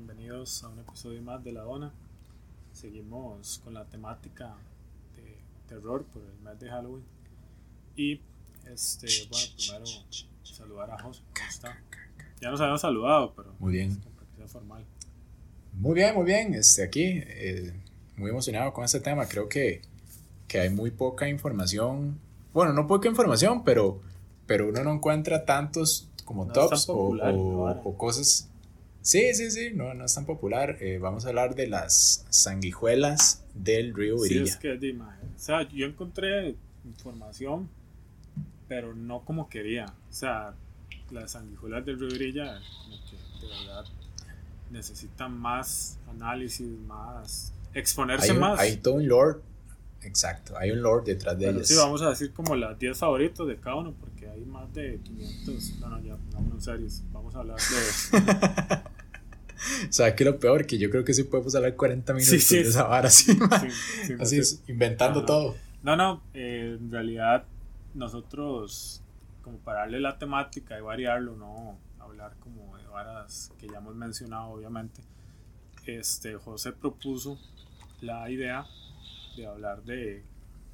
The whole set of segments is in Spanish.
bienvenidos a un episodio más de La Dona. Seguimos con la temática de terror por el mes de Halloween. Y este, bueno, primero saludar a José, ¿cómo está? Ya nos habíamos saludado, pero muy bien. Que sea formal. Muy bien, muy bien. Este, aquí, eh, muy emocionado con este tema. Creo que, que hay muy poca información. Bueno, no poca información, pero, pero uno no encuentra tantos como tops o, o, cosas. Sí, sí, sí, no, no es tan popular. Eh, vamos a hablar de las sanguijuelas del río Virilla. Sí, es que, o sea, yo encontré información, pero no como quería. O sea, las sanguijuelas del río Virilla, como que de verdad necesitan más análisis, más exponerse más. Hay todo un lord, exacto, hay un lord detrás de ellos. Sí, vamos a decir como las 10 favoritos de cada uno, porque hay más de 500. No, no, ya, vámonos en serio, vamos a hablar de. o sea, que lo peor, que yo creo que sí podemos hablar 40 minutos de esa vara así, así es, inventando todo. No, no, eh, en realidad nosotros, como para darle la temática y variarlo, no hablar como de varas que ya hemos mencionado, obviamente. Este, José propuso la idea de hablar de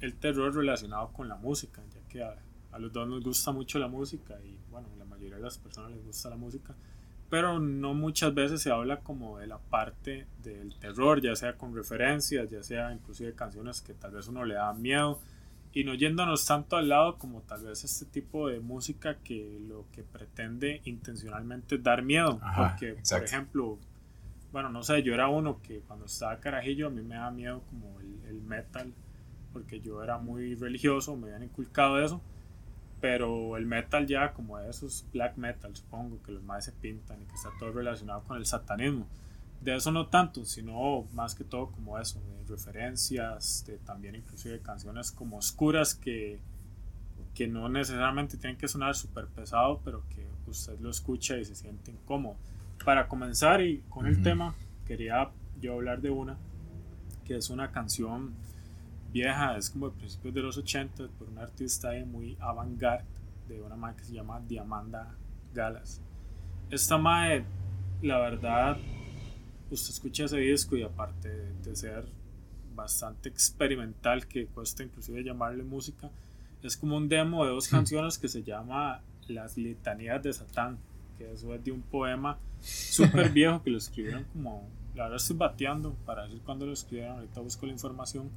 el terror relacionado con la música, ya que a, a los dos nos gusta mucho la música y bueno, la mayoría de las personas les gusta la música pero no muchas veces se habla como de la parte del terror, ya sea con referencias, ya sea inclusive canciones que tal vez uno le da miedo. Y no yéndonos tanto al lado como tal vez este tipo de música que lo que pretende intencionalmente dar miedo, porque por ejemplo, bueno, no sé, yo era uno que cuando estaba carajillo a mí me da miedo como el, el metal, porque yo era muy religioso, me habían inculcado eso pero el metal ya como esos black metal supongo que los más se pintan y que está todo relacionado con el satanismo. De eso no tanto sino más que todo como eso de referencias de también inclusive canciones como oscuras que que no necesariamente tienen que sonar súper pesado pero que usted lo escucha y se siente incómodo. Para comenzar y con el tema quería yo hablar de una que es una canción vieja, es como de principios de los 80 por una artista muy avant-garde de una madre que se llama Diamanda Galas. Esta madre, la verdad, usted escucha ese disco y aparte de ser bastante experimental, que cuesta inclusive llamarle música, es como un demo de dos hmm. canciones que se llama Las Litanías de Satán, que eso es de un poema súper viejo que lo escribieron como, la verdad estoy bateando para decir cuándo lo escribieron, ahorita busco la información,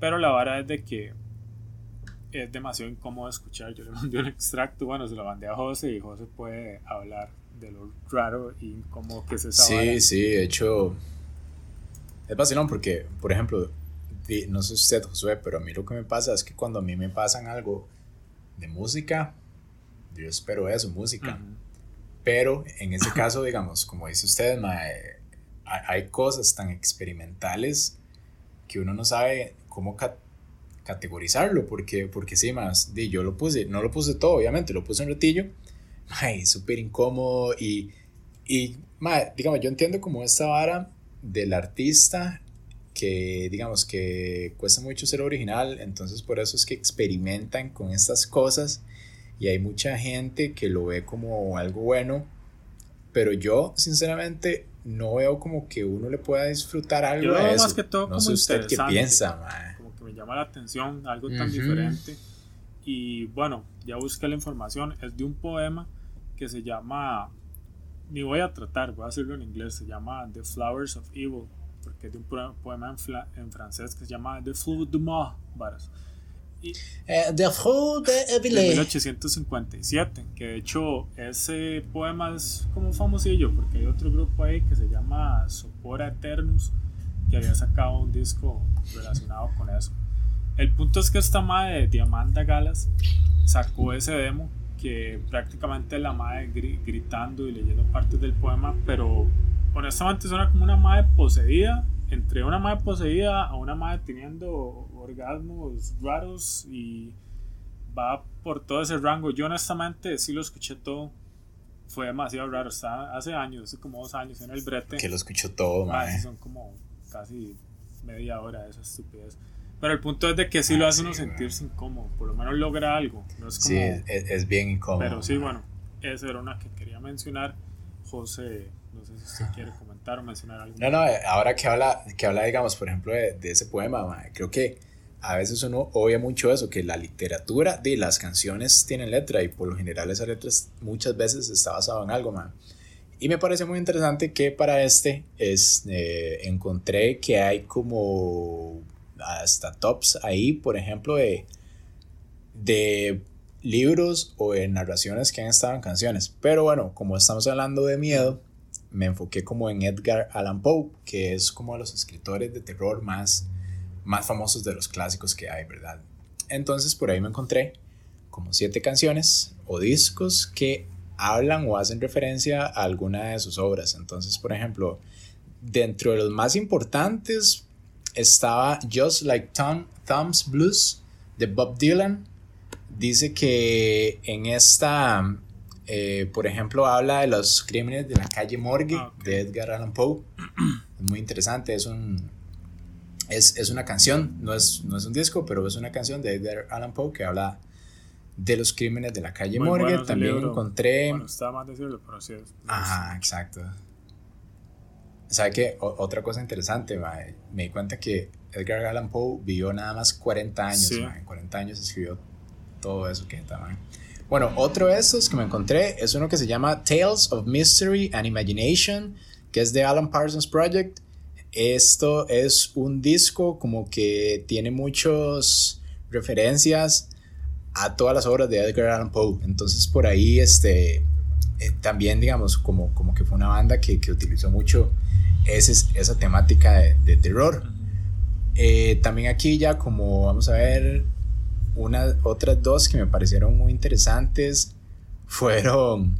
pero la vara es de que es demasiado incómodo escuchar. Yo le mandé un extracto, bueno, se lo mandé a José y José puede hablar de lo raro y incómodo que es esa Sí, sí, de hecho es vacilón porque, por ejemplo, no sé usted, Josué, pero a mí lo que me pasa es que cuando a mí me pasan algo de música, yo espero eso, música. Pero en ese caso, digamos, como dice usted, hay cosas tan experimentales que uno no sabe cómo categorizarlo, porque, porque sí, más, yo lo puse, no lo puse todo, obviamente, lo puse un ratillo, ay, súper incómodo y, y digamos, yo entiendo como esta vara del artista que digamos que cuesta mucho ser original, entonces por eso es que experimentan con estas cosas y hay mucha gente que lo ve como algo bueno, pero yo sinceramente no veo como que uno le pueda disfrutar algo de eso. Más que todo no sé usted qué piensa, Como que me llama la atención algo tan diferente. Y bueno, ya busqué la información. Es de un poema que se llama. Ni voy a tratar, voy a hacerlo en inglés. Se llama The Flowers of Evil. Porque es de un poema en, en francés que se llama The Fleur du Mal. Y, eh, de 1857, que de hecho ese poema es como famosillo porque hay otro grupo ahí que se llama Sopora Eternus que había sacado un disco relacionado con eso. El punto es que esta madre de Diamanda Galas sacó ese demo que prácticamente la madre gritando y leyendo partes del poema, pero honestamente suena como una madre poseída entre una madre poseída a una madre teniendo orgasmos raros y va por todo ese rango. Yo honestamente sí lo escuché todo. Fue demasiado raro. Está hace años, hace como dos años en el brete. Que lo escucho todo, madre. Son como casi media hora de esa estupidez. Pero el punto es de que sí lo ah, hace uno sentirse incómodo. Por lo menos logra algo. No es como, sí, es, es, bien incómodo. Pero sí, bueno, esa era una que quería mencionar. José No sé si usted quiere comentar o mencionar algo. No, no, eh, ahora que habla, que habla digamos, por ejemplo, de, de ese poema, creo que a veces uno oye mucho eso, que la literatura de las canciones tienen letra y por lo general esas letras muchas veces está basado en algo, man. Y me parece muy interesante que para este es, eh, encontré que hay como hasta tops ahí, por ejemplo, de, de libros o de narraciones que han estado en canciones. Pero bueno, como estamos hablando de miedo, me enfoqué como en Edgar Allan Poe, que es como de los escritores de terror más, más famosos de los clásicos que hay, ¿verdad? Entonces por ahí me encontré como siete canciones o discos que hablan o hacen referencia a alguna de sus obras. Entonces, por ejemplo, dentro de los más importantes estaba Just Like Tom, Thumb's Blues de Bob Dylan. Dice que en esta, eh, por ejemplo, habla de los crímenes de la calle Morgue ah, de Edgar Allan Poe. Es muy interesante, es un... Es, es una canción, no es, no es un disco, pero es una canción de Edgar Allan Poe que habla de los crímenes de la calle Morgue. También encontré. Bueno, está más decirlo, pero sí. Ajá, exacto. ¿Sabe qué? otra cosa interesante, me di cuenta que Edgar Allan Poe vivió nada más 40 años. En 40 años escribió todo eso que está, Bueno, otro de estos que me encontré es uno que se llama Tales of Mystery and Imagination, que es de Alan Parsons Project. Esto es un disco como que tiene muchas referencias a todas las obras de Edgar Allan Poe. Entonces por ahí este, eh, también digamos como, como que fue una banda que, que utilizó mucho ese, esa temática de, terror. Eh, también aquí ya como vamos a ver una, otras dos que me parecieron muy interesantes fueron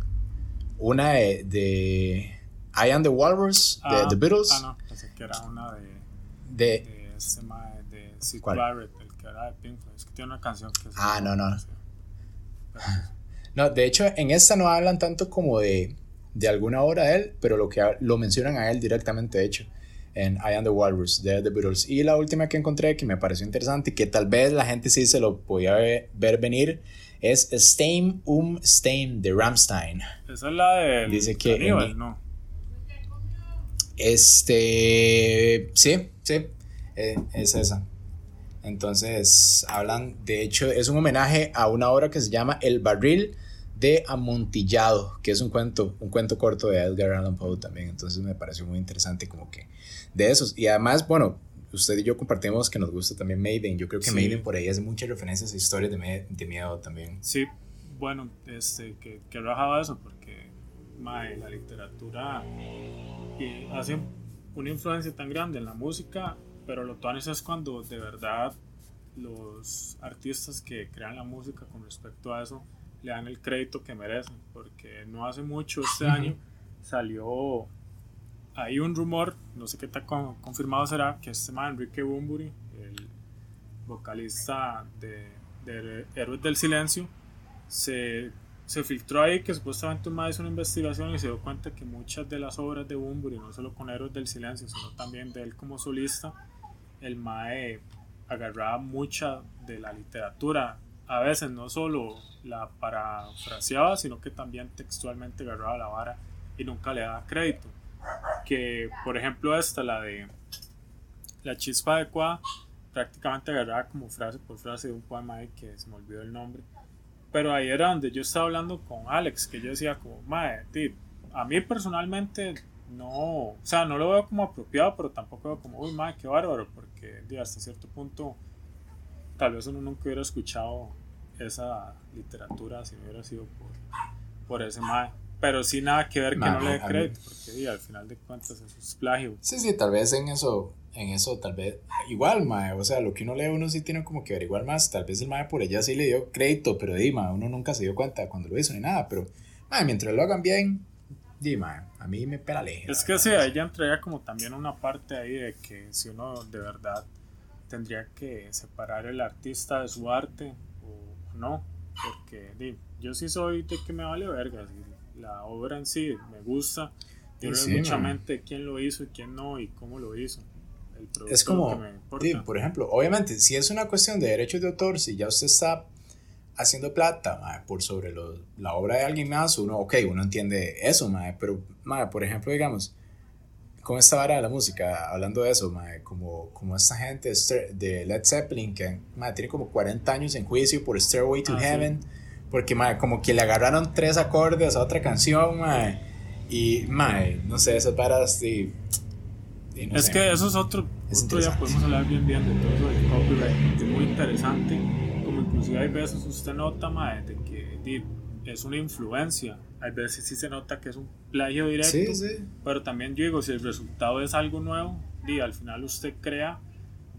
una de, de I Am the Walrus de The Beatles. Ah, no, que era una de, de, de, ese de Sid Barrett, el que era de Pink Es que tiene una canción que Ah, no, no. No, de hecho, en esta no hablan tanto como de, de alguna obra de él, pero lo que lo mencionan a él directamente, de hecho, en I Am the Walrus de The Beatles. Y la última que encontré que me pareció interesante y que tal vez la gente sí se lo podía ver, venir es Stein um Stein de Ramstein. Esa es la de Dice que ¿no? Este, sí, sí, eh, es esa. Entonces, hablan, de hecho, es un homenaje a una obra que se llama El Barril de Amontillado, que es un cuento, un cuento corto de Edgar Allan Poe también. Entonces me pareció muy interesante como que de esos. Y además, bueno, usted y yo compartimos que nos gusta también Maiden. Yo creo que Maiden por ahí hace muchas referencias a historias de, de miedo también. Sí, bueno, este, que, que rajaba eso porque la literatura eh, hace una influencia tan grande en la música, pero lo tuanes es cuando de verdad los artistas que crean la música con respecto a eso le dan el crédito que merecen, porque no hace mucho, este año, salió hay un rumor, no sé qué tan confirmado será, que este man Enrique Bumburi, el vocalista de, de Héroes del Silencio, se, se, filtró ahí que supuestamente un hizo una investigación y se dio cuenta que muchas de las obras de Bumburi, no solo con Héroes del Silencio, sino también de él como solista, el Mae agarraba mucha de la literatura a veces no solo la parafraseaba, sino que también textualmente agarraba la vara y nunca le daba crédito. Que, por ejemplo, esta, la de La chispa adecuada, prácticamente agarraba como frase por frase de un poema que se me olvidó el nombre. Pero ahí era donde yo estaba hablando con Alex, que yo decía como, mae, a mí personalmente no, o sea, no lo veo como apropiado, pero tampoco veo como, uy, mae, qué bárbaro, porque hasta cierto punto tal vez uno nunca hubiera escuchado esa literatura si no hubiera sido por, por ese mae. Pero sí nada que ver que no le dé crédito, porque al final de cuentas eso es plagio. Sí, sí, tal vez en eso, en eso tal vez, igual mae, o sea, lo que uno lee uno sí tiene como que averiguar más, tal vez el mae por ella sí le dio crédito, pero di uno nunca se dio cuenta cuando lo hizo ni nada, pero mae, mientras lo hagan bien, di a mí me pela leje. Es que sí, ella entraría como también una parte ahí de que si uno de verdad tendría que separar el artista de su arte o no, porque yo sí soy de que me vale verga, la obra en sí me gusta, tiene mucha mente quién lo hizo y quién no y cómo lo hizo. es como, por ejemplo, obviamente, si es una cuestión de derechos de autor, si ya usted está haciendo plata por sobre lo, la obra de alguien más, uno, ok, uno entiende eso, mae, pero, por ejemplo, digamos, con esta vara de la música, hablando de eso, como, como esta gente de Led Zeppelin que tiene como 40 años en juicio por Stairway to ah, Heaven, porque mae, como que le agarraron tres acordes a otra canción, mae, y mae, no sé, esas varas de... es que eso es otro, otro día podemos hablar bien bien de todo eso del copyright, es muy interesante, como inclusive hay veces usted nota, mae, de que es una influencia hay veces sí se nota que es un plagio directo, pero también yo digo, si el resultado es algo nuevo, y al final usted crea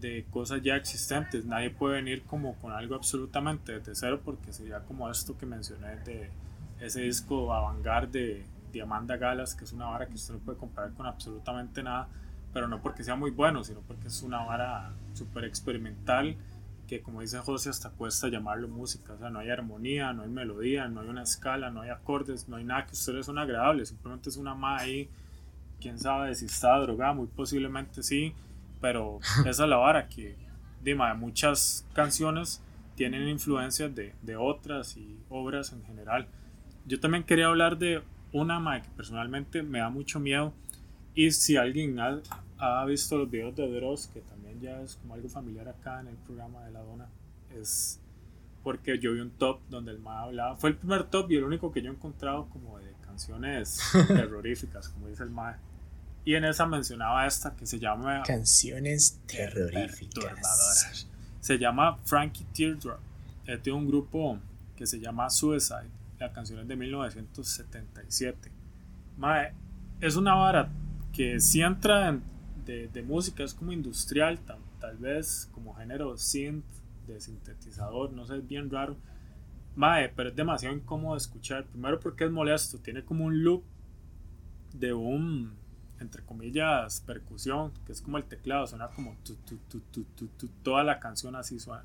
de cosas ya existentes, nadie puede venir como con algo absolutamente desde cero porque sería como esto que mencioné de ese disco Avangar de, de Amanda Galas, que es una vara que usted no puede comparar con absolutamente nada, pero no porque sea muy bueno, sino porque es una vara súper experimental que como dice José hasta cuesta llamarlo música, o sea, no hay armonía, no hay melodía, no hay una escala, no hay acordes, no hay nada que ustedes son agradables, simplemente es una ma ahí, quién sabe si está drogada, muy posiblemente sí, pero esa es la vara que, dime, muchas canciones tienen influencias de, de, otras y obras en general. Yo también quería hablar de una ma que personalmente me da mucho miedo y si alguien ha, ha visto los videos de Dross, que también ya es como algo familiar acá en el programa de la dona, es porque yo vi un top donde el MAE hablaba, fue el primer top y el único que yo he encontrado como de canciones terroríficas, como dice el MAE. Y en esa mencionaba esta que se llama... Canciones terroríficas. Se llama Frankie Teardrop. Es de un grupo que se llama Suicide. La canción es de 1977. Mae, es una vara que si entra en, de, de música es como industrial, tal, tal vez como género synth, de sintetizador, no sé, es bien raro. Mae, pero es demasiado incómodo de escuchar. Primero porque es molesto, tiene como un loop de un, entre comillas, percusión, que es como el teclado, suena como tu, toda la canción así suena.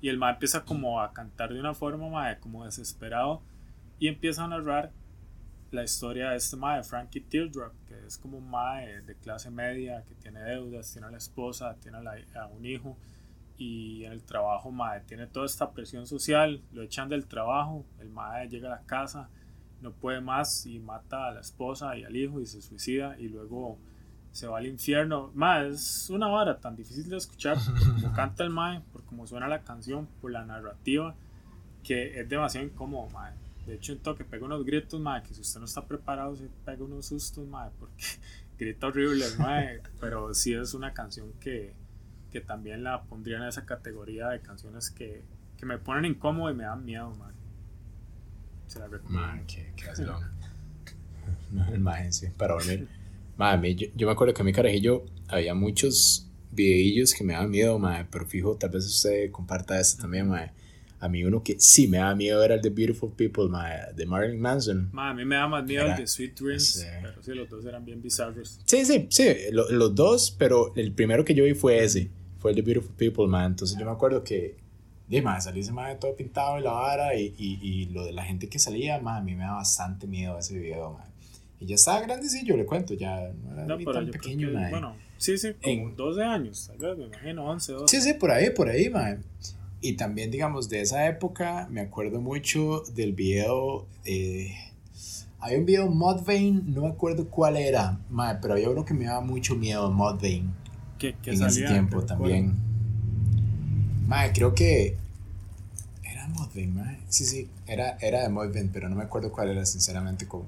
Y el mae empieza como a cantar de una forma, mae, como desesperado, y empieza a narrar la historia de este mae, Frankie Teardrop, que es como un mae de clase media, que tiene deudas, tiene a la esposa, tiene a, un hijo, y en el trabajo mae tiene toda esta presión social, lo echan del trabajo, el mae llega a la casa, no puede más y mata a la esposa y al hijo y se suicida y luego se va al infierno. Mae, es una vara tan difícil de escuchar por como canta el mae, por cómo suena la canción, por la narrativa, que es demasiado incómodo, mae de hecho, en toque pega unos gritos, madre, que si usted no está preparado, se pega unos sustos, madre, porque grita horrible, madre. Pero sí es una canción que, que también la pondría en esa categoría de canciones que, que me ponen incómodo y me dan miedo, madre. Se. Madre, qué, qué hace El madre, sí, para dormir. Madre, yo, yo me acuerdo que a mi carajillo había muchos videillos que me daban miedo, madre, pero fijo, tal vez usted comparta eso también, madre a mí uno que sí me da miedo era el de Beautiful People de Marilyn Manson. a mí me da más miedo el de Sweet Dreams, pero sí, los dos eran bien bizarros. Sí, sí, sí, los dos, pero el primero que yo vi fue ese, fue el de Beautiful People, man. Entonces yo me acuerdo que, dime, salí ese man todo pintado en la vara y, y, y, lo de la gente que salía, man, a mí me da bastante miedo ese video, man. Y ya estaba grandecillo, le cuento, ya no era no, tan pequeño, man. Bueno, sí, sí, como en, 12 años, tal vez, me imagino, 11, 12. Sí, sí, por ahí, por ahí, man. Y también, digamos, de esa época me acuerdo mucho del video. Eh, hay un video Mudvayne, no me acuerdo cuál era, pero había uno que me daba mucho miedo, Mudvayne. ¿Qué, qué en ese tiempo también. Madre, creo que. Era Mudvayne, madre. Sí, sí, era, era de Mudvayne, pero no me acuerdo cuál era, sinceramente, cuál,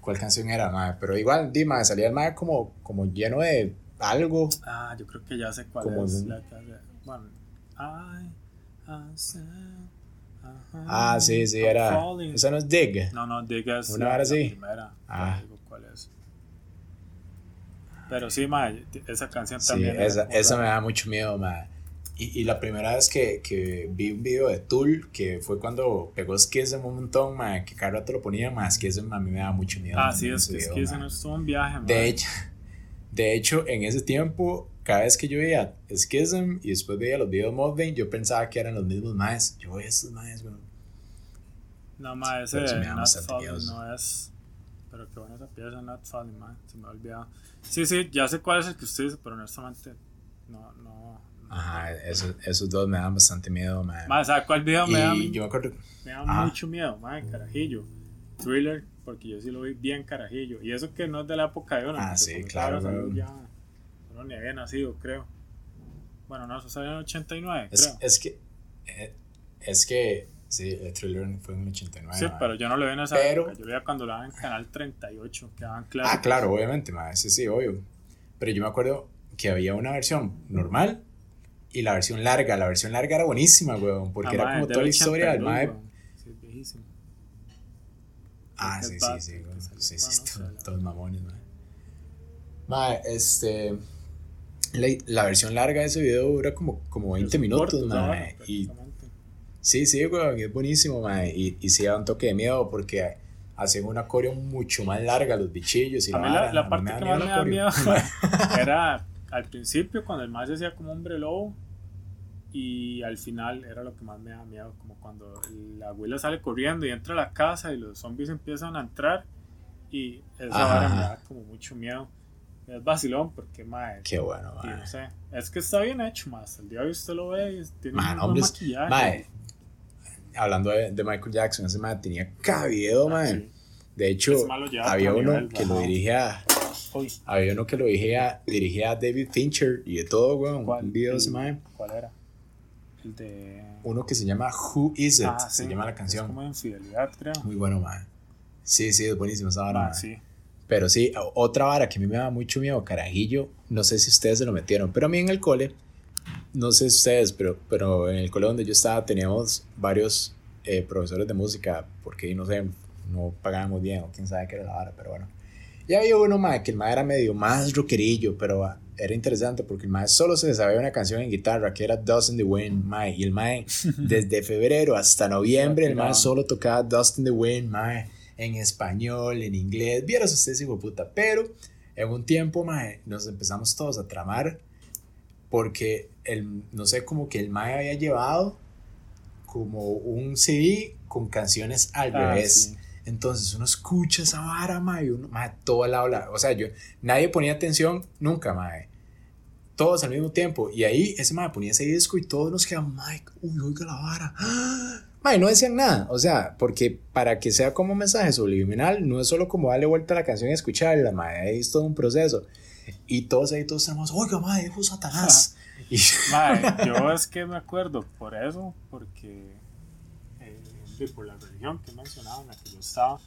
cuál canción era, madre. Pero igual, di, madre, salía el madre como, como lleno de algo. Ah, yo creo que ya sé cuál es. La, bueno, ay. Ah, sí, sí, era. Esa no es Dig. No, no, Dig es Una la, primera. Ah. cuál es. Pero sí, ma, esa canción también. Sí, esa, esa me da mucho miedo, ma. Y, y, la primera vez que, que, vi un video de Tool, que fue cuando pegó Skizem un montón, ma, que cada rato lo ponía, más Skizem a mí me da mucho miedo. Ah, sí, es que Skizem es un viaje, ma. De hecho, de hecho, en ese tiempo cada vez que yo veía Schism y después veía los videos de Modbane, yo pensaba que eran los mismos maes. Yo veía estos maes, güey. No, maes, ese Not Falling no es. Pero qué buena esa pieza, Not Falling, man. Se me ha olvidado. Sí, sí, ya sé cuál es el que usted dice, pero honestamente no, no, Ajá, esos, esos dos me dan bastante miedo, man. Más, ¿sabes cuál video me da? a mí? yo me acuerdo. Me da Ajá. mucho miedo, madre, carajillo. Thriller, porque yo sí lo vi bien carajillo. Y eso que no es de la época de uno. Ah, sí, claro, claro. Ya, uno ni había nacido, creo. Bueno, no, eso salió en el 89, Es, creo. es que. eh, Es que. Sí, el thriller fue en el 89. sí, man. pero yo no lo vi en esa Pero- época. Yo lo vi cuando lo daban en Canal 38, que daban claro. Ah, claro, obviamente, man. Sí, sí, obvio. Pero yo me acuerdo que había una versión normal y la versión larga. La versión larga era buenísima, weón. Porque era como toda la historia del mae. Sí, es viejísimo. Ah, sí, sí, sí, weón. Sí, sí, todos mamones, man. Mae, este. La, la versión larga de ese video dura como, como 20 Son minutos, cortos mae. Y. Sí, sí, weón, es buenísimo, mae. Y, y sí da un toque de miedo porque hacen una coreo mucho más larga los bichillos y A la mí la, parte que más me da miedo era al principio cuando el más se hacía como hombre lobo y al final era lo que más me da miedo, como cuando la abuela sale corriendo y entra a la casa y los zombies empiezan a entrar y esa vara me da como mucho miedo. Es vacilón porque, mae, Qué bueno, mae. no sé, es que está bien hecho, más. El día de hoy usted lo ve y tiene Man, un buen hombres, maquillaje. mae, hablando de, de Michael Jackson, ese mae tenía cabello, Ah, mae. sí. De hecho, lo había uno nivel, que lo ajá. dirigía, Uy, había uno que lo dirigía, dirigía a David Fincher y de todo, weón. ¿cuál? Un video de ese. ¿Cuál era? El de... Uno que se llama Who Is It, Ah, se sí, llama la Es canción. como de infidelidad, creo. Muy bueno, mae. Sí, sí, es buenísimo esa vara, Ah, sí. Pero sí, otra vara que a mí me da mucho miedo, carajillo, no sé si ustedes se lo metieron, pero a mí en el cole, no sé si ustedes, pero, pero en el cole donde yo estaba teníamos varios eh, profesores de música, porque no sé, no pagábamos bien o quién sabe qué era la vara, pero bueno. Y había uno, mae, que el mae era medio más rockerillo, pero ah, era interesante porque el mae solo se sabía una canción en guitarra que era Dust in the Wind, mae, y el mae desde febrero hasta noviembre, el mae solo tocaba Dust in the Wind, mae, en español, en inglés, vieras ustedes, hijo de puta, pero en un tiempo, mae, nos empezamos todos a tramar porque el, no sé, como que el mae había llevado como un CD con canciones al Ah, revés. sí. Entonces uno escucha esa vara, mae, y uno, mae, todo el habla, o sea, yo, nadie ponía atención nunca, mae. Todos al mismo tiempo. Y ahí ese mae ponía ese disco y todos nos quedamos, mae, uy, oiga la vara. ¡Ah! Mae, no decían nada, o sea, porque para que sea como mensaje subliminal, no es solo como darle vuelta a la canción y escucharla, mae, es todo un proceso. Y todos ahí, todos tenemos, oiga, mae, dijo Satanás. Y, Mae, yo es que me acuerdo por eso, porque de- por la religión que mencionaba en la que yo estaba,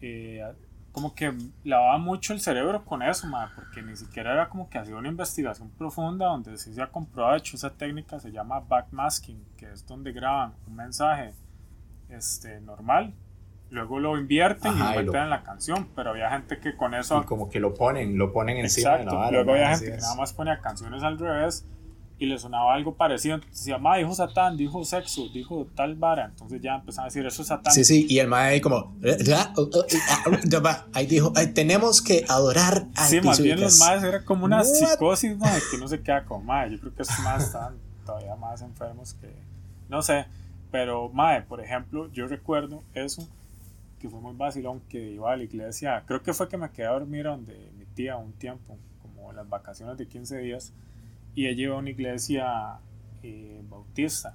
eh, como que lavaba mucho el cerebro con eso, mae, porque ni siquiera era como que hacía una investigación profunda donde sí se ha comprobado, de hecho esa técnica se llama backmasking, que es donde graban un mensaje este, normal, luego lo invierten Ajá, y lo meten en la canción, pero había gente que con eso y como que lo ponen, lo ponen encima Exacto, de la vara. luego había así gente que es. nada más ponía canciones al revés y le sonaba algo parecido. Entonces decía, ma, dijo Satán, dijo sexo, dijo tal vara. Entonces ya empezaban a decir, eso es Satán. Sí, sí, y el mae ahí como, ahí dijo, "Ay, tenemos que adorar a Sí, más bien los Jesús". más era como una What? psicosis, ma, que uno se queda como, ma, yo creo que estos más están todavía más enfermos que, no sé, pero, ma, por ejemplo, yo recuerdo eso, que fue muy vacilón, que iba a la iglesia, creo que fue que me quedé a dormir donde mi tía un tiempo, como las vacaciones de 15 días, y ella iba a una iglesia eh, bautista,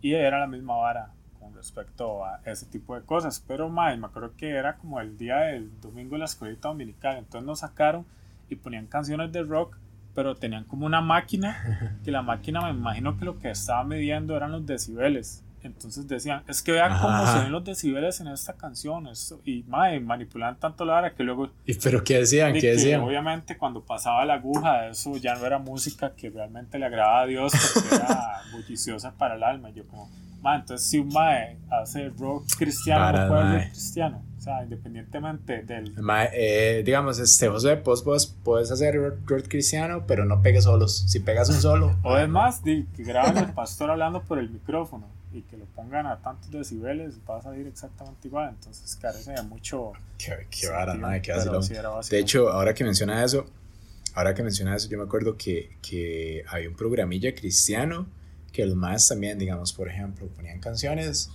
y era la misma vara con respecto a ese tipo de cosas, pero más, me acuerdo que era como el día del domingo de la escuelita dominical, entonces nos sacaron y ponían canciones de rock, pero tenían como una máquina, que la máquina me imagino que lo que estaba midiendo eran los decibeles. Entonces decían, es que vean cómo se ven los decibeles en esta canción. Esto, y mae, manipulaban tanto la hora que luego ¿Y pero qué decían? de ¿Qué que decían? obviamente cuando pasaba la aguja, eso ya no era música que realmente le agradaba a Dios porque era bulliciosa para el alma. Y yo como, ma, entonces si un mae hace rock cristiano, Para, no puede mae. ser cristiano. O sea, independientemente del... Mae, eh, digamos, este, José, vos, vos puedes hacer rock, cristiano, pero no pegues solos. Si pegas un solo, O es más, di, que graben al pastor hablando por el micrófono y que lo pongan a tantos decibeles, va a salir exactamente igual. Entonces carece de mucho... qué, qué vara, mae, qué vacilón. sí De hecho, ahora que menciona eso, ahora que menciona eso, yo me acuerdo que, que había un programilla cristiano que los más también, digamos, por ejemplo, ponían canciones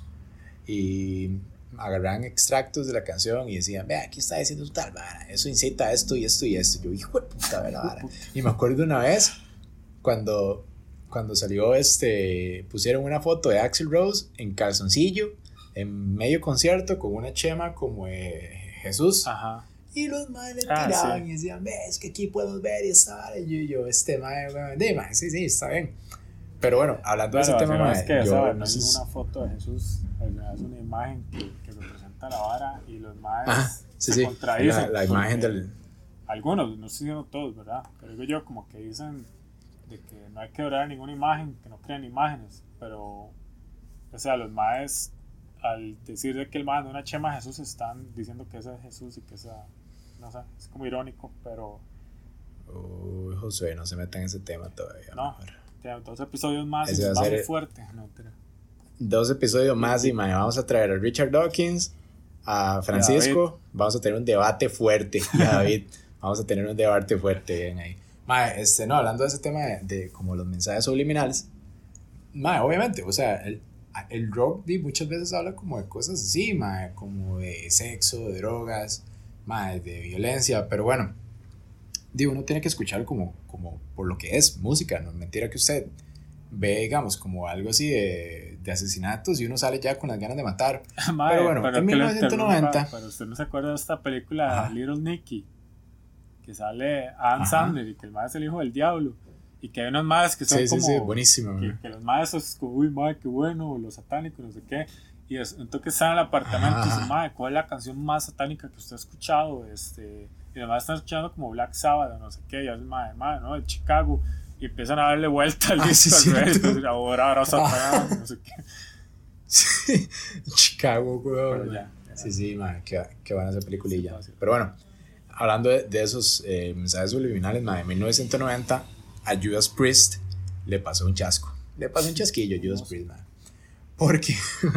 y agarraban extractos de la canción y decían, vea, aquí está diciendo tal vara, eso incita a esto y esto y esto. Yo, hijo de puta, vara. Y me acuerdo una vez cuando, cuando salió este, pusieron una foto de Axel Rose en calzoncillo, en medio concierto, con una chema como Jesús. Ajá. Y los madres le ah, tiraban y decían, ves que aquí podemos ver y estar. Y yo, este madre, de sí, sí, está bien. Pero bueno, hablando de ese tema, no es que, yo, no es una foto de Jesús, es una imagen que, que representa la vara y los madres sí, se sí, contradicen. La, la imagen del. Algunos, no sé si no todos, ¿verdad? Pero digo yo, como que dicen de que no hay que orar ninguna imagen, que no crean imágenes, pero, o sea, los maes, al decir de que el mae de una chema Jesús, están diciendo que ese es Jesús y que esa, no sé, es como irónico, pero... Uy, Josué, no se meta en ese tema todavía. No, dos episodios más y va muy fuerte. dos episodios más y mae, vamos a traer a Richard Dawkins, a Francisco, vamos a tener un debate fuerte, y a David, vamos a tener un debate fuerte bien ahí. Mae, este, no, hablando de ese tema de, como los mensajes subliminales, mae, obviamente, o sea, el, el rock muchas veces habla como de cosas así, mae, como de sexo, de drogas, mae, de violencia, pero bueno, digo, uno tiene que escuchar como, como por lo que es música, no es mentira que usted ve, digamos, como algo así de, de asesinatos y uno sale ya con las ganas de matar. pero bueno, en 1990... Pero usted no se acuerda de esta película Little Nicky que sale Adam Sandler y que el más es el hijo del diablo. Y que hay unos más que son como. Sí, sí, buenísimo. Que, los más es como, uy, madre, qué bueno, los satánicos, no sé qué. Y es, entonces están en el apartamento y dicen, madre, ¿cuál es la canción más satánica que usted ha escuchado? Este, y además están escuchando como Black Sabbath, no sé qué, y hacen, madre, madre, ¿no? De Chicago. Y empiezan a darle vuelta al ah, disco sí, al revés. Ahora, ahora Satanás, no sé qué. Sí, Chicago, güey. Sí, sí, madre, qué, qué buena esa peliculilla. Pero bueno hablando de, de esos eh, mensajes subliminales, en 1990 a Judas Priest le pasó un chasco. Le pasó un chasquillo a Judas Priest, man. Porque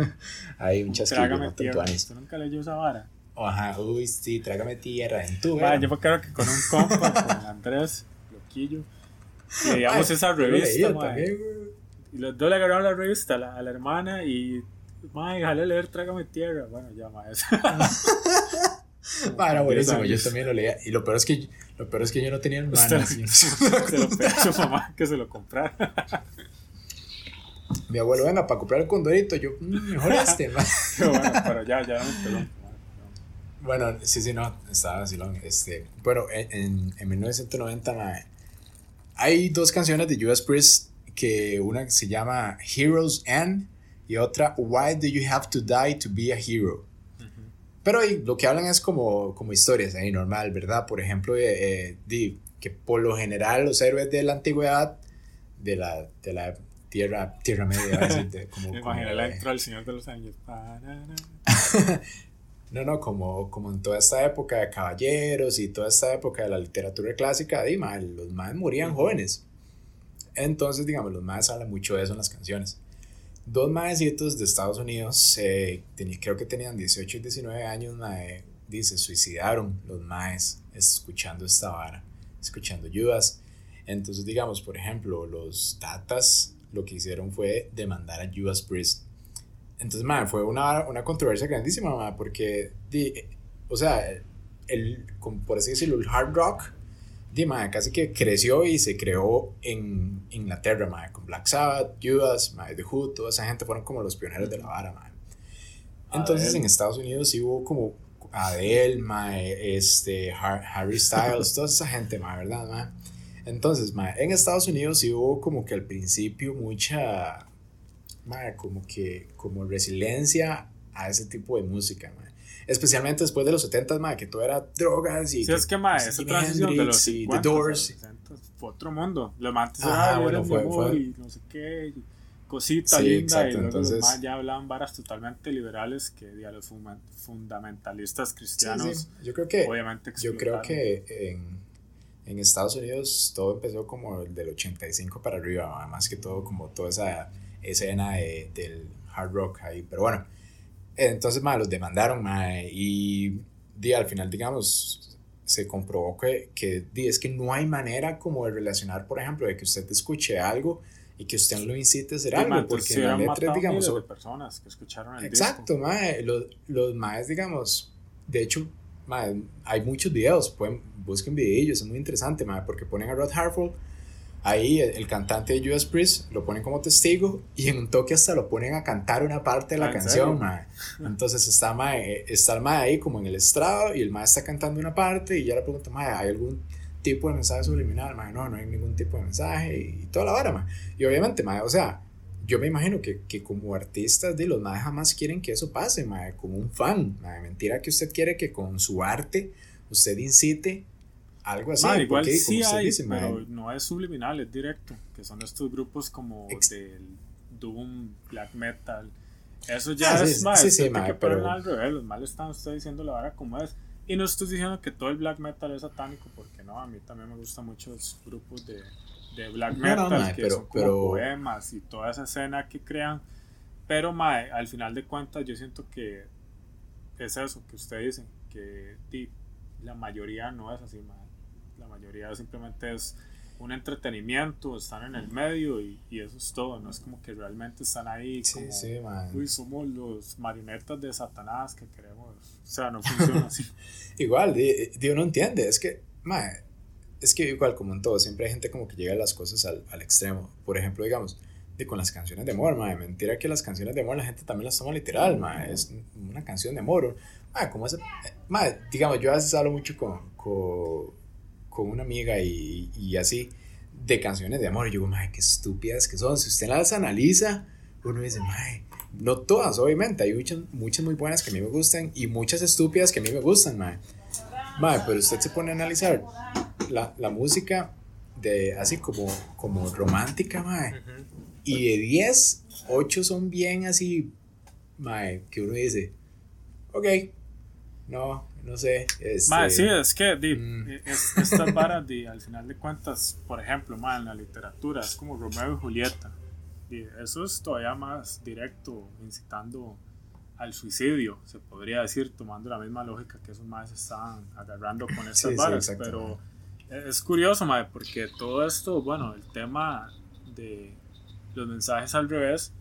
hay un chasquillo. Trágame tierra. ¿Tú nunca leyó esa vara? Ajá, uy, sí, trágame tierra en tu ah, Yo creo que con un compa, con Andrés Loquillo, leíamos esa revista, también, Y los dos le agarraron la revista a la, a la hermana y, madre, déjale leer Trágame tierra. Bueno, ya, eso Ah, era buenísimo, yo también lo leía. Y lo peor es que, lo peor es que yo no tenía hermanas. Se lo pedí a su mamá que se lo comprara. Mi abuelo, venga, para comprar el condorito, yo, mm, mejor este, bueno, pero ya, ya no Bueno, sí, sí, no, estaba así, este, bueno, en, en 1990, hay dos canciones de Judas Priest que una se llama Heroes End y otra Why Do You Have to Die to Be a Hero. Pero lo que hablan es como, como historias ahí normal, ¿verdad? Por ejemplo, eh, eh que por lo general los héroes de la antigüedad, de la, de la tierra, tierra media, de, como, Imagina la intro al Señor de los Años. no, no, como, como en toda esta época de caballeros y toda esta época de la literatura clásica, di, los más morían jóvenes. Entonces, digamos, los más hablan mucho de eso en las canciones. Dos maecitos de Estados Unidos, eh, creo que tenían 18 y 19 años, mae, dice, suicidaron los maes escuchando esta vara, escuchando Judas. Entonces, digamos, por ejemplo, los Tatas lo que hicieron fue demandar a Judas Priest. Entonces, mae, fue una, una controversia grandísima, mae, porque, o sea, el, por así decirlo, el hard rock Dime, casi que creció y se creó en Inglaterra, madre, con Black Sabbath, Judas, madre, The Who, toda esa gente fueron como los pioneros de la vara, madre. Entonces en Estados Unidos sí hubo como Adele, madre, este, Harry Styles, toda esa gente, madre, ¿verdad, madre? Entonces, madre, en Estados Unidos sí hubo como que al principio mucha, madre, como que, como resiliencia a ese tipo de música, madre especialmente después de los 70 más que todo era drogas y sí, es que más esa transición de los 50 The Doors fue otro mundo. Los mantes ah, bueno, fue, fue, y no sé qué cosita linda exacto, y luego entonces, los ya hablaban varas totalmente liberales que a los fundamentalistas cristianos sí, yo creo que obviamente yo creo que en, en Estados Unidos todo empezó como el del 85 para arriba más que todo como toda esa escena de, del hard rock ahí pero bueno entonces, ma, los demandaron, ma, y di, al final, digamos, se comprobó que, que di, es que no hay manera como de relacionar, por ejemplo, de que usted escuche algo y que usted lo incite a hacer algo, porque en la letra, digamos... de personas que escucharon el exacto, disco. Los, los maes, digamos, de hecho, hay muchos videos, pueden, busquen videos, es muy interesante, porque ponen a Rod Hartford ahí el, cantante de Judas Priest lo ponen como testigo y en un toque hasta lo ponen a cantar una parte de la canción, mae. Entonces está, mae, está el mae ahí como en el estrado y el mae está cantando una parte y ya le pregunto, mae, ¿hay algún tipo de mensaje subliminal? Mae, no, no hay ningún tipo de mensaje y, toda la hora, mae. Y obviamente, mae, o sea, yo me imagino que, que como artistas de los mae jamás quieren que eso pase, mae, como un fan, mae. Mentira que usted quiere que con su arte usted incite algo así. igual sí hay, pero no es subliminal, es directo. Que son estos grupos como del Doom, Black Metal. Eso ya ah, es más. Sí, sí, que pero... al revés. Los males están usted diciendo la vara como es. Y no estoy diciendo que todo el black metal es satánico, porque no, a mí también me gustan mucho los grupos de, de black metal, que son como poemas y toda esa escena que crean. Pero, mae, al final de cuentas, yo siento que es eso que usted dice, que la mayoría no es así, mae mayoría simplemente es un entretenimiento, están en el medio y, y, eso es todo, no es como que realmente están ahí como, sí, uy, somos los marionetas de Satanás que queremos, o sea, no funciona así. igual, Dios no entiende, es que, es que igual como en todo, siempre hay gente como que llega a las cosas al, al extremo, por ejemplo, digamos, de con las canciones de amor, madre, mentira que las canciones de amor la gente también las toma literal, madre, es una canción de amor, madre, como ese, madre, digamos, yo a veces hablo mucho con, con con una amiga y, y así, de canciones de amor. Y yo digo, madre, qué estúpidas que son. Si usted las analiza, uno dice, madre, no todas, obviamente. Hay muchas, muchas muy buenas que a mí me gustan y muchas estúpidas que a mí me gustan, madre. Madre, pero usted se pone a analizar la, la música de así como, como romántica, madre. Y de 10, 8 son bien así, madre, que uno dice, ok, no, no sé. Este, sí, es que mm. e, estas varas, al final de cuentas, por ejemplo, en la literatura, es como Romeo y Julieta. eso es todavía más directo, incitando al suicidio, se podría decir, tomando la misma lógica que esos más están agarrando con estas varas. pero es curioso, madre, porque todo esto, bueno, el tema de los mensajes al revés,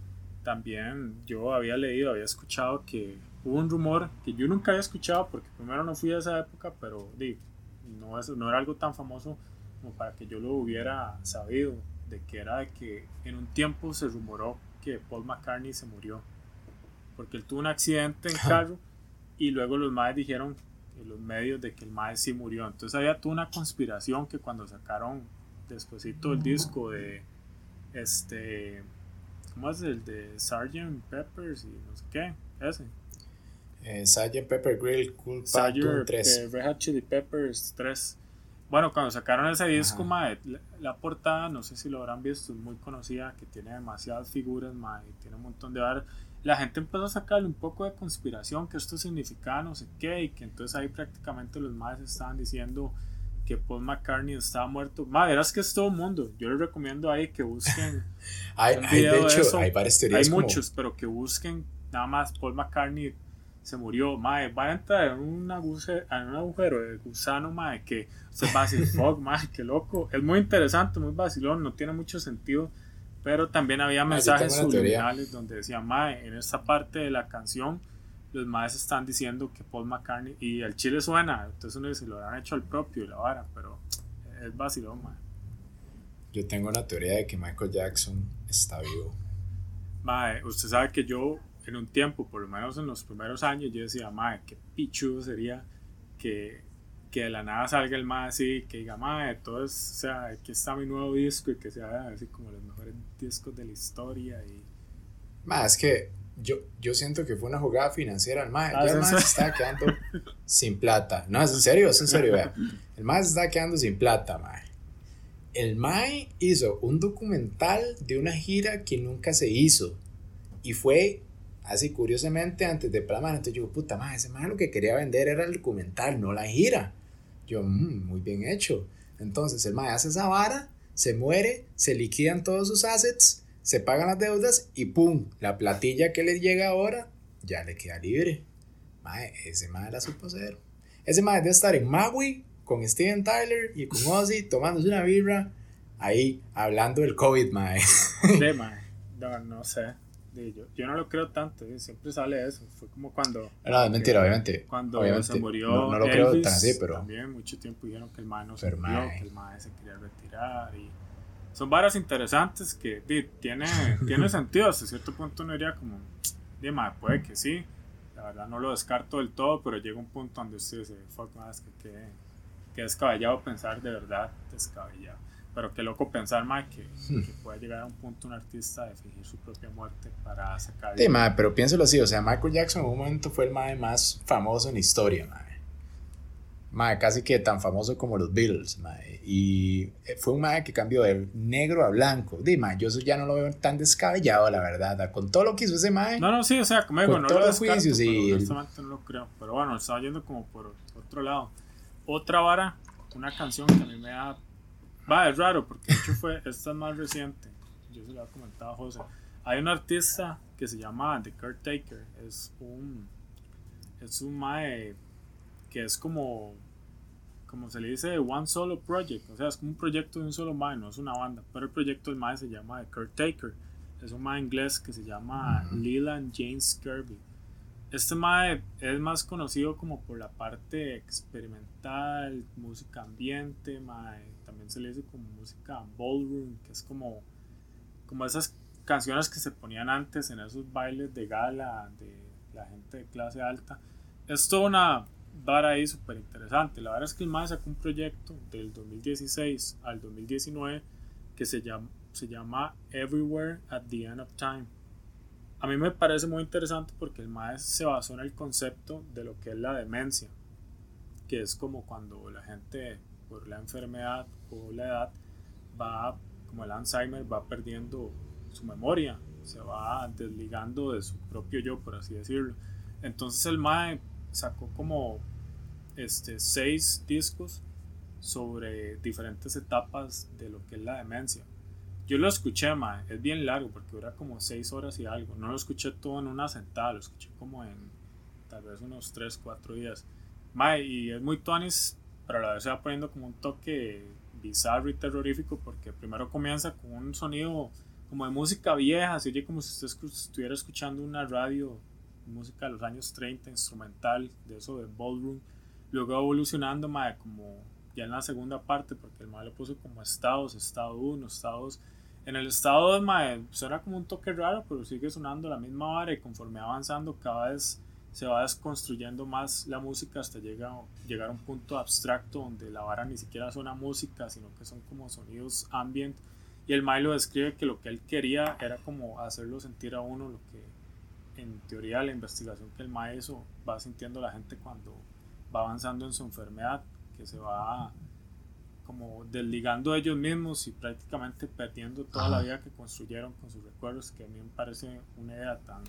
también yo había leído, había escuchado que hubo un rumor que yo nunca había escuchado porque primero no fui a esa época, pero no, es, no era algo tan famoso como para que yo lo hubiera sabido, de que era de que en un tiempo se rumoró que Paul McCartney se murió, porque él tuvo un accidente en carro y luego los madres dijeron en los medios de que el madre sí murió, entonces había toda una conspiración que cuando sacaron despuésito el disco de este, ¿cómo es el de Sgt. Peppers y no sé qué? Ese eh, Sgt. Pepper Grill Cool Sgt. 3. Eh, Red Hot Chili Peppers 3. Bueno, cuando sacaron ese disco, mae, la, portada, no sé si lo habrán visto, es muy conocida, que tiene demasiadas figuras, mae, tiene un montón de bar. La gente empezó a sacarle un poco de conspiración, que esto significaba no sé qué, y que entonces ahí prácticamente los maes estaban diciendo que Paul McCartney estaba muerto. Madre, verás que es todo el mundo. Yo les recomiendo ahí que busquen. hay, hay, de hecho, hay varias teorías. Hay muchos, pero que busquen nada más Paul McCartney se murió, mae, va a entrar en un, agujero, en un agujero de gusano, mae, que se va a decir, fuck, mae, qué loco. Es muy interesante, muy vacilón, no tiene mucho sentido, pero también había mensajes subliminales donde decía, mae, en esta parte de la canción, los maes están diciendo que Paul McCartney, y el chile suena, entonces uno dice, lo han hecho al propio y la vara, pero es vacilón, mae. Yo tengo una teoría de que Michael Jackson está vivo. Mae, usted sabe que yo en un tiempo, por lo menos en los primeros años, yo decía, madre, qué pichudo sería que, que de la nada salga el más así, que diga, madre, todo es, o sea, aquí está mi nuevo disco y que sea así como los mejores discos de la historia. Y... Más es que yo, yo siento que fue una jugada financiera. El MAE, ah, el está quedando sin plata. No, es en serio, es en serio, vea. El se está quedando sin plata, MAE. El MAE hizo un documental de una gira que nunca se hizo. Y fue Así, curiosamente, antes de Plamar, entonces yo, puta madre, ese más lo que quería vender era el documental, no la gira. Yo, mmm, muy bien hecho. Entonces, el mae hace esa vara, se muere, se liquidan todos sus assets, se pagan las deudas y pum, la platilla que le llega ahora ya le queda libre. Mae, ese mae la supo hacer. Ese mae debe estar en Maui con Steven Tyler y con Ozzy tomándose una birra ahí hablando del COVID, mae. De mae, no, no sé yo, yo, no lo creo tanto, siempre sale eso. Fue como cuando. No, es mentira, obviamente. Cuando se murió. No, lo creo tan así, pero. También mucho tiempo dijeron que el mae no se murió, que el mae se quería retirar. Y son varas interesantes que tiene, tiene sentido. Hasta cierto punto uno diría como, de puede que sí. La verdad no lo descarto del todo, pero llega un punto donde usted dice, fuck, más que, que, que descabellado pensar de verdad, descabellado. Pero qué loco pensar, más que, hmm. que puede llegar a un punto un artista de fingir su propia muerte para sacar. Sí, ma, pero piénselo así, o sea, Michael Jackson en un momento fue el más famoso en la historia, ma mae, casi que tan famoso como los Beatles, mae. Y eh, fue un mae que cambió de negro a blanco. Dime, yo eso ya no lo veo tan descabellado, la verdad. Con todo lo que hizo ese mae. No, no, sí, o sea, como digo, no todos los juicios y... Honestamente no lo creo. Pero bueno, estaba yendo como por otro lado. Otra vara, una canción que a mí me da... Va, es raro, porque de hecho fue... Esta es más reciente. Yo se lo había comentado a José. Hay un artista que se llama The Caretaker. Es un... Es un mae que es como como se le dice, One Solo Project, o sea, es como un proyecto de un solo mae, no es una banda, pero el proyecto del mae se llama The Caretaker, es un mae inglés que se llama Leland James Kirby. Este mae es más conocido como por la parte experimental, música ambiente, mae, también se le dice como música ballroom, que es como, como esas canciones que se ponían antes en esos bailes de gala de la gente de clase alta. Es toda una vara ahí súper interesante. La verdad es que el MAE sacó un proyecto del 2016 al 2019 que se llama, se llama Everywhere at the End of Time. A mí me parece muy interesante porque el MAE se basó en el concepto de lo que es la demencia, que es como cuando la gente por la enfermedad o la edad va, como el Alzheimer, va perdiendo su memoria, se va desligando de su propio yo, por así decirlo. Entonces el MAE sacó como este, seis discos sobre diferentes etapas de lo que es la demencia. Yo lo escuché, mae, es bien largo porque dura como seis horas y algo. No lo escuché todo en una sentada, lo escuché como en tal vez unos 3, 4 días. Mae, y es muy tonis, pero a la vez se va poniendo como un toque bizarro y terrorífico porque primero comienza con un sonido como de música vieja, se oye como si usted estuviera escuchando una radio música de los años 30, instrumental, de eso de ballroom. Luego evolucionando, mae, como ya en la segunda parte, porque el mae lo puso como estados, estado 1, estados. En el estado 2, mae, suena como un toque raro, pero sigue sonando la misma vara y conforme avanzando, cada vez se va desconstruyendo más la música hasta llega, llegar a un punto abstracto donde la vara ni siquiera suena música, sino que son como sonidos ambient. Y el Mae lo describe que lo que él quería era como hacerlo sentir a uno lo que en teoría la investigación que el maestro va sintiendo la gente cuando va avanzando en su enfermedad, que se va como desligando de ellos mismos y prácticamente perdiendo toda la vida que construyeron con sus recuerdos, que a mí me parece una idea tan,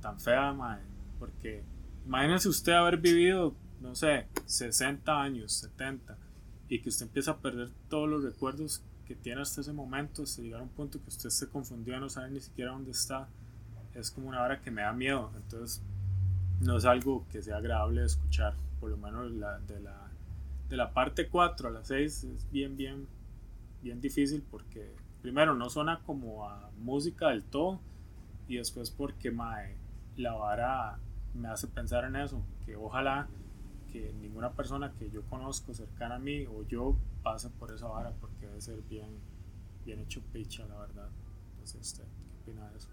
tan fea, mae, porque imagínense usted haber vivido, no sé, 60 años, 70, y que usted empieza a perder todos los recuerdos que tiene hasta ese momento, hasta llegar a un punto que usted se confundió, no sabe ni siquiera dónde está es como una hora que me da miedo, entonces no es algo que sea agradable de escuchar, por lo menos la, de, la, de la parte 4 a la 6 es bien, bien, bien difícil porque primero no suena como a música del todo y después porque mae, la vara me hace pensar en eso, que ojalá que ninguna persona que yo conozco cercana a mí o yo pase por esa vara porque debe ser bien, bien hecho picha la verdad. Entonces, ¿usted qué opina de eso?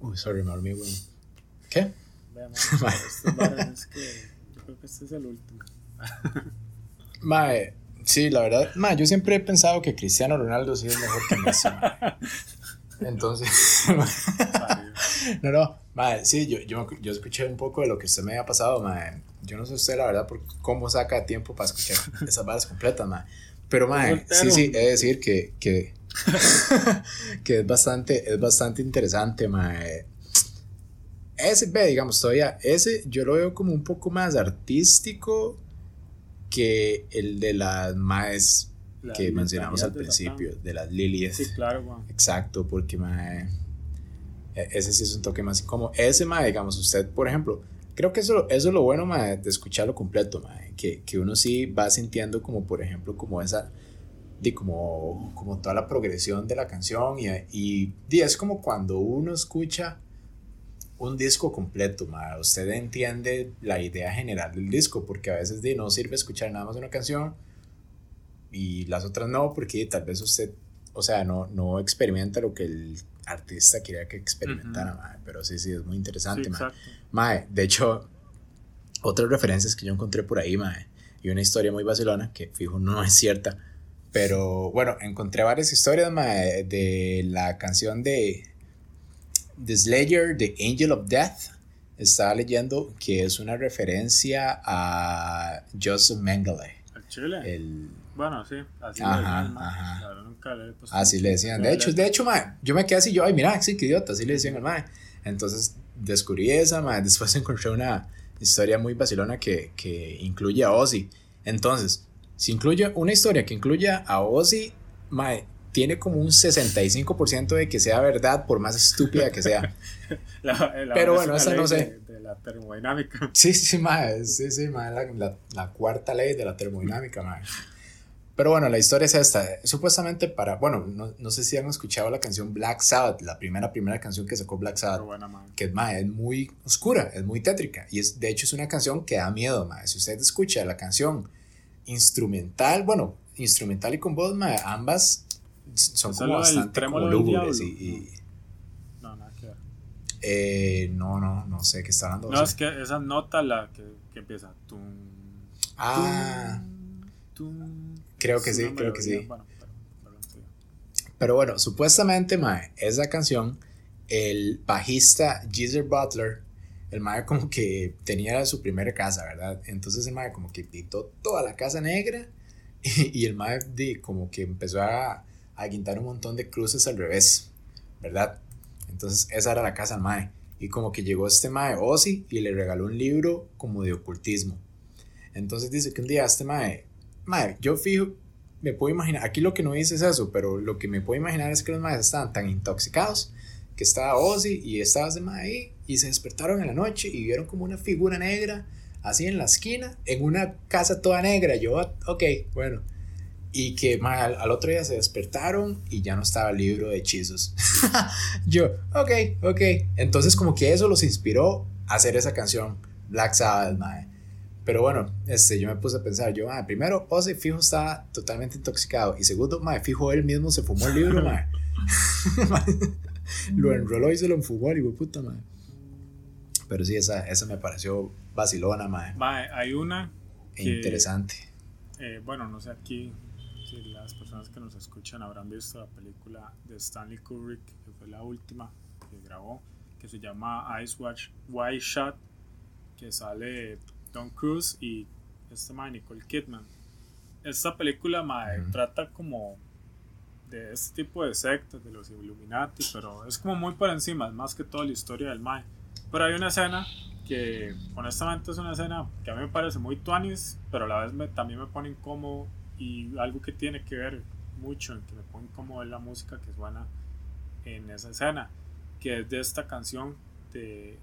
Uy, sorry, me dormí. ¿Qué? Veamos, que creo que este es el último. mae, sí, la verdad, mae, yo siempre he pensado que Cristiano Ronaldo sí es mejor que Messi. Entonces, no, no, mae, sí, yo, yo, yo escuché un poco de lo que usted me había pasado, mae. Yo no sé usted, la verdad, por cómo saca tiempo para escuchar esas balas completas, mae. Pero, mae, sí, sí, he de decir que, que que es bastante, es bastante interesante, mae. Ese, ve, digamos, todavía, ese yo lo veo como un poco más artístico que el de las maes que mencionamos al principio, de las lilies. Sí, claro, Exacto, porque mae, e, ese sí es un toque más como ese mae, digamos, usted, por ejemplo, creo que eso, eso es lo bueno mae, de escucharlo completo, mae, que, que uno sí va sintiendo como, por ejemplo, como esa de como, como toda la progresión de la canción y, y, es como cuando uno escucha un disco completo, ma, usted entiende la idea general del disco, porque a veces de, no sirve escuchar nada más una canción y las otras no, porque tal vez usted, o sea, no, no experimenta lo que el artista quería que experimentara, mae, pero sí, sí, es muy interesante, Sí, exacto. Mae, de hecho, otras referencias que yo encontré por ahí, mae, y una historia muy vacilona, que fijo no es cierta, pero bueno, encontré varias historias, mae, de la canción de The Slayer, The Angel of Death. Estaba leyendo que es una referencia a Joseph Mengele, Chile. el... Bueno, sí, así Ajá, le decían, nunca le he puesto Así le decían. De hecho, de hecho, yo me quedé así, yo, ay, mira, sí, qué idiota, así le decían al mae. Entonces descubrí esa, mae. Después encontré una historia muy vacilona que, que incluye a Ozzy. Entonces, si incluye una historia que incluya a Ozzy, mae, tiene como un 65% de que sea verdad, por más estúpida que sea. La- la- Pero bueno, esa no sé. De, de la termodinámica. Sí, sí, mae, sí, sí, mae, la, la, cuarta ley de la termodinámica, mae. Pero bueno, la historia es esta. Supuestamente para, bueno, no, no sé si han escuchado la canción Black Sabbath, la primera, primera canción que sacó Black Sabbath. Buena, que mae, es muy oscura, es muy tétrica. Y es, de hecho es una canción que da miedo, mae. Si usted escucha la canción instrumental, bueno, instrumental y con voz, mae, ambas son ¿Es como bastante como lúgubres. Y, y, No, nada que ver. eh, no, no, no sé qué está hablando. No, o es sea. que esa nota la que, que empieza. Tum, Ah, tum. Creo que Es sí, una creo que melodía, sí. Bueno, pero, sí. pero bueno, supuestamente, mae, esa canción, el bajista Geezer Butler, el mae como que tenía su primera casa, ¿verdad? Entonces el mae como que pintó toda la casa negra y, y el mae como que empezó a, a guintar un montón de cruces al revés, ¿verdad? Entonces esa era la casa del mae. Y como que llegó este mae Ozzy y le regaló un libro como de ocultismo. Entonces dice que un día este mae, mae, yo fijo, me puedo imaginar, aquí lo que no dice es eso, pero lo que me puedo imaginar es que los maes estaban tan intoxicados que estaba Ozzy y estaba ese mae ahí y se despertaron en la noche y vieron como una figura negra así en la esquina, en una casa toda negra. Yo, "Ah, ok, bueno. Y que mae, al, al otro día se despertaron y ya no estaba el libro de hechizos. Yo, ok, ok. Entonces como que eso los inspiró a hacer esa canción, Black Sabbath, mae. Pero bueno, este, yo me puse a pensar, yo, mae, primero, Ozzy fijo estaba totalmente intoxicado. Y segundo, mae, fijo él mismo se fumó el libro, mae. lo enroló y se lo enfumó, y puta, mae. Pero sí, esa, esa me pareció vacilona, mae. Mae, hay una, E que- interesante. eh, bueno, no sé aquí si las personas que nos escuchan habrán visto la película de Stanley Kubrick, que fue la última que grabó, que se llama Ice Watch White Shot, que sale Tom Cruise y este mae Nicole Kidman. Esta película mae, Ujú. trata como de este tipo de sectas, de los Illuminati, pero es como muy por encima, es más que toda la historia del mae. Pero hay una escena que honestamente es una escena que a mí me parece muy tuanis, pero a la vez me, también me pone incómodo y algo que tiene que ver mucho en que me pone incómodo es la música que suena en esa escena, que es de esta canción de,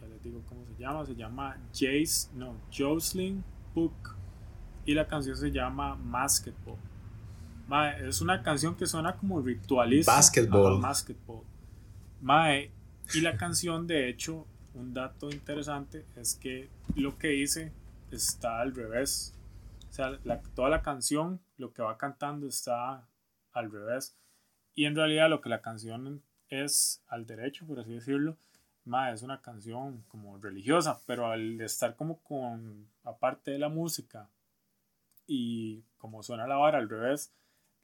ya les digo cómo se llama, se llama Jace, no, Jocelyn Book y la canción se llama Basketball. Mae, es una canción que suena como ritualista. Basketball. Basketball. Mae, y la canción, de hecho, un dato interesante es que lo que dice está al revés. O sea, toda la canción, lo que va cantando está al revés. Y en realidad lo que la canción es al derecho, por así decirlo, mae, es una canción como religiosa, pero al estar como con, aparte de la música y como suena la vara al revés,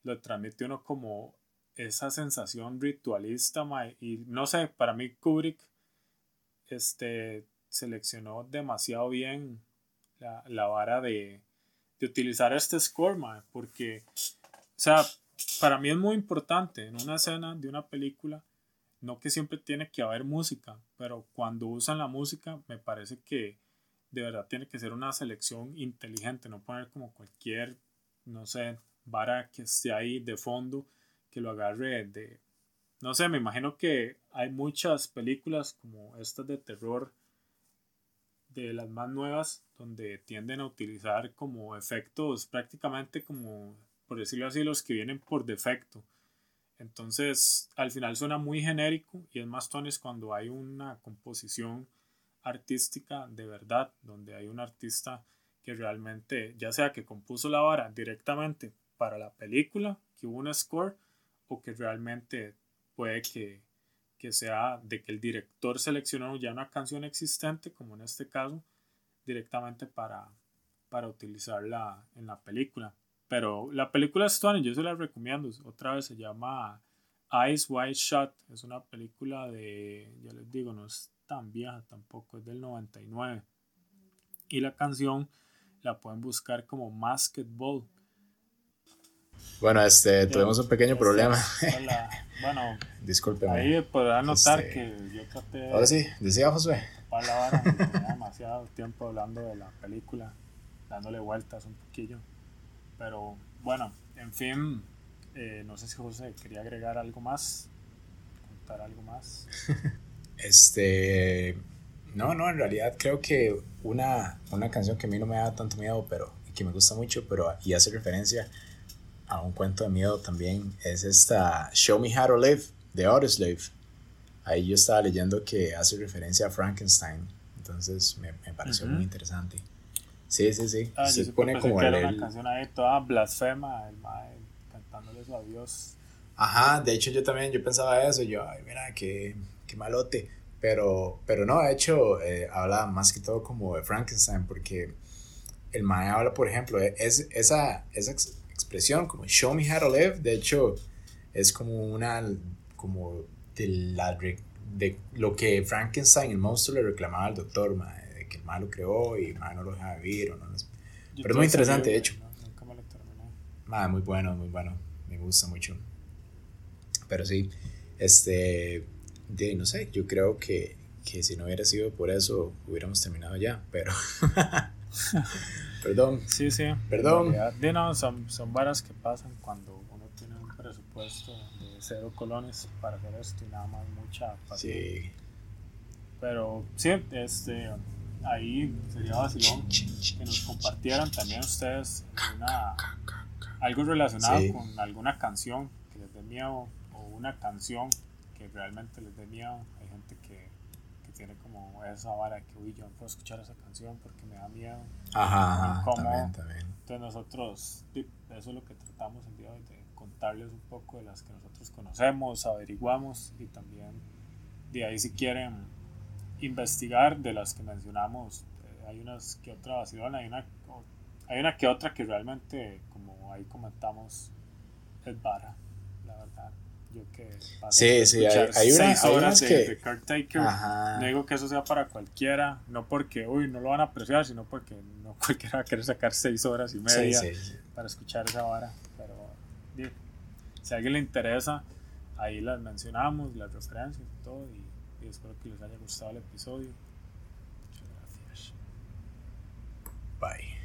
lo transmite uno como esa sensación ritualista, y no sé, para mí Kubrick este, seleccionó demasiado bien la, la vara de, de utilizar este score, porque, o sea, para mí es muy importante en una escena de una película, no que siempre tiene que haber música, pero cuando usan la música, me parece que de verdad tiene que ser una selección inteligente, no poner como cualquier, no sé, vara que esté ahí de fondo, que lo agarre de, no sé, me imagino que hay muchas películas como estas de terror, de las más nuevas, donde tienden a utilizar como efectos prácticamente como, por decirlo así, los que vienen por defecto. Entonces, al final suena muy genérico y es más tones cuando hay una composición artística de verdad, donde hay un artista que realmente, ya sea que compuso la vara directamente para la película, que hubo un score, o que realmente puede que, que sea de que el director seleccionó ya una canción existente, como en este caso, directamente para, para utilizarla en la película. Pero la película Stone, yo se la recomiendo. Otra vez se llama Eyes Wide Shut. Es una película de, ya les digo, no es tan vieja tampoco, es del 99. Y la canción la pueden buscar como Masked Ball. Bueno, este, tuvimos un pequeño problema. bueno, discúlpeme. Ahí podrán notar este, que yo traté. Ahora sí, decía Josué. Tenía demasiado tiempo hablando de la película, dándole vueltas un poquillo. Pero bueno, en fin, eh, no sé si José quería agregar algo más, contar algo más. este, no, no, en realidad creo que una, una canción que a mí no me da tanto miedo, pero que me gusta mucho, pero y hace referencia a un cuento de miedo también, es esta Show Me How to Live de Audioslave. Ahí yo estaba leyendo que hace referencia a Frankenstein, entonces me, me pareció muy interesante. Sí, sí, sí. Ah, se pone como que era una canción ahí toda blasfema, el mae cantándole eso a Dios. Ajá, de hecho yo también, yo pensaba eso, yo, ay, mira, qué, qué malote. Pero, pero no, de hecho, eh, habla más que todo como de Frankenstein, porque el mae habla, por ejemplo, e, es, esa, esa expresión como show me how to live, de hecho, es como una, como de, la, de lo que Frankenstein, el monstruo, le reclamaba al doctor, mae que el malo creó y el malo no lo deja vivir. O no, Pero es muy interesante, de hecho. muy bueno, muy bueno. Me gusta mucho. Pero sí, este, de, no sé, yo creo que, que si no hubiera sido por eso, hubiéramos terminado ya, pero... Perdón. Sí, sí. Perdón. De no, son, son varas que pasan cuando uno tiene un presupuesto de cero colones para hacer esto y nada más mucha paciencia. Sí. Pero sí, este, ahí sería vacilón que nos compartieran también ustedes algo relacionado con alguna canción que les dé miedo o una canción que realmente les dé miedo. Hay gente que tiene como esa vara que, uy, yo no puedo escuchar esa canción porque me da miedo. Ajá, también, también. Entonces nosotros, eso es lo que tratamos el día de hoy, de contarles un poco de las que nosotros conocemos, averiguamos y también de ahí si quieren investigar de las que mencionamos. Eh, hay unas que otra vacilón, hay una, hay una que otra que realmente, como ahí comentamos, es vara, la verdad. Yo que sí, sí, hay, hay, seis una, horas de, que... Caretaker. No digo que eso sea para cualquiera, no porque, uy, no lo van a apreciar, sino porque no cualquiera va a querer sacar seis horas y media para escuchar esa vara. Pero si a alguien le interesa, ahí las mencionamos, las referencias y todo. Y, espero que les haya gustado el episodio. Muchas gracias. Bye.